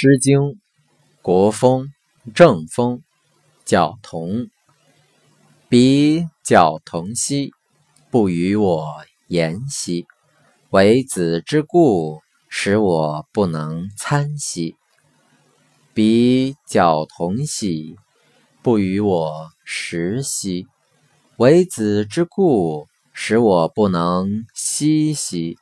诗经·国风·正风·角童。彼角童兮，不与我言兮。为子之故，使我不能参兮。彼角童兮，不与我食兮。为子之故，使我不能息兮。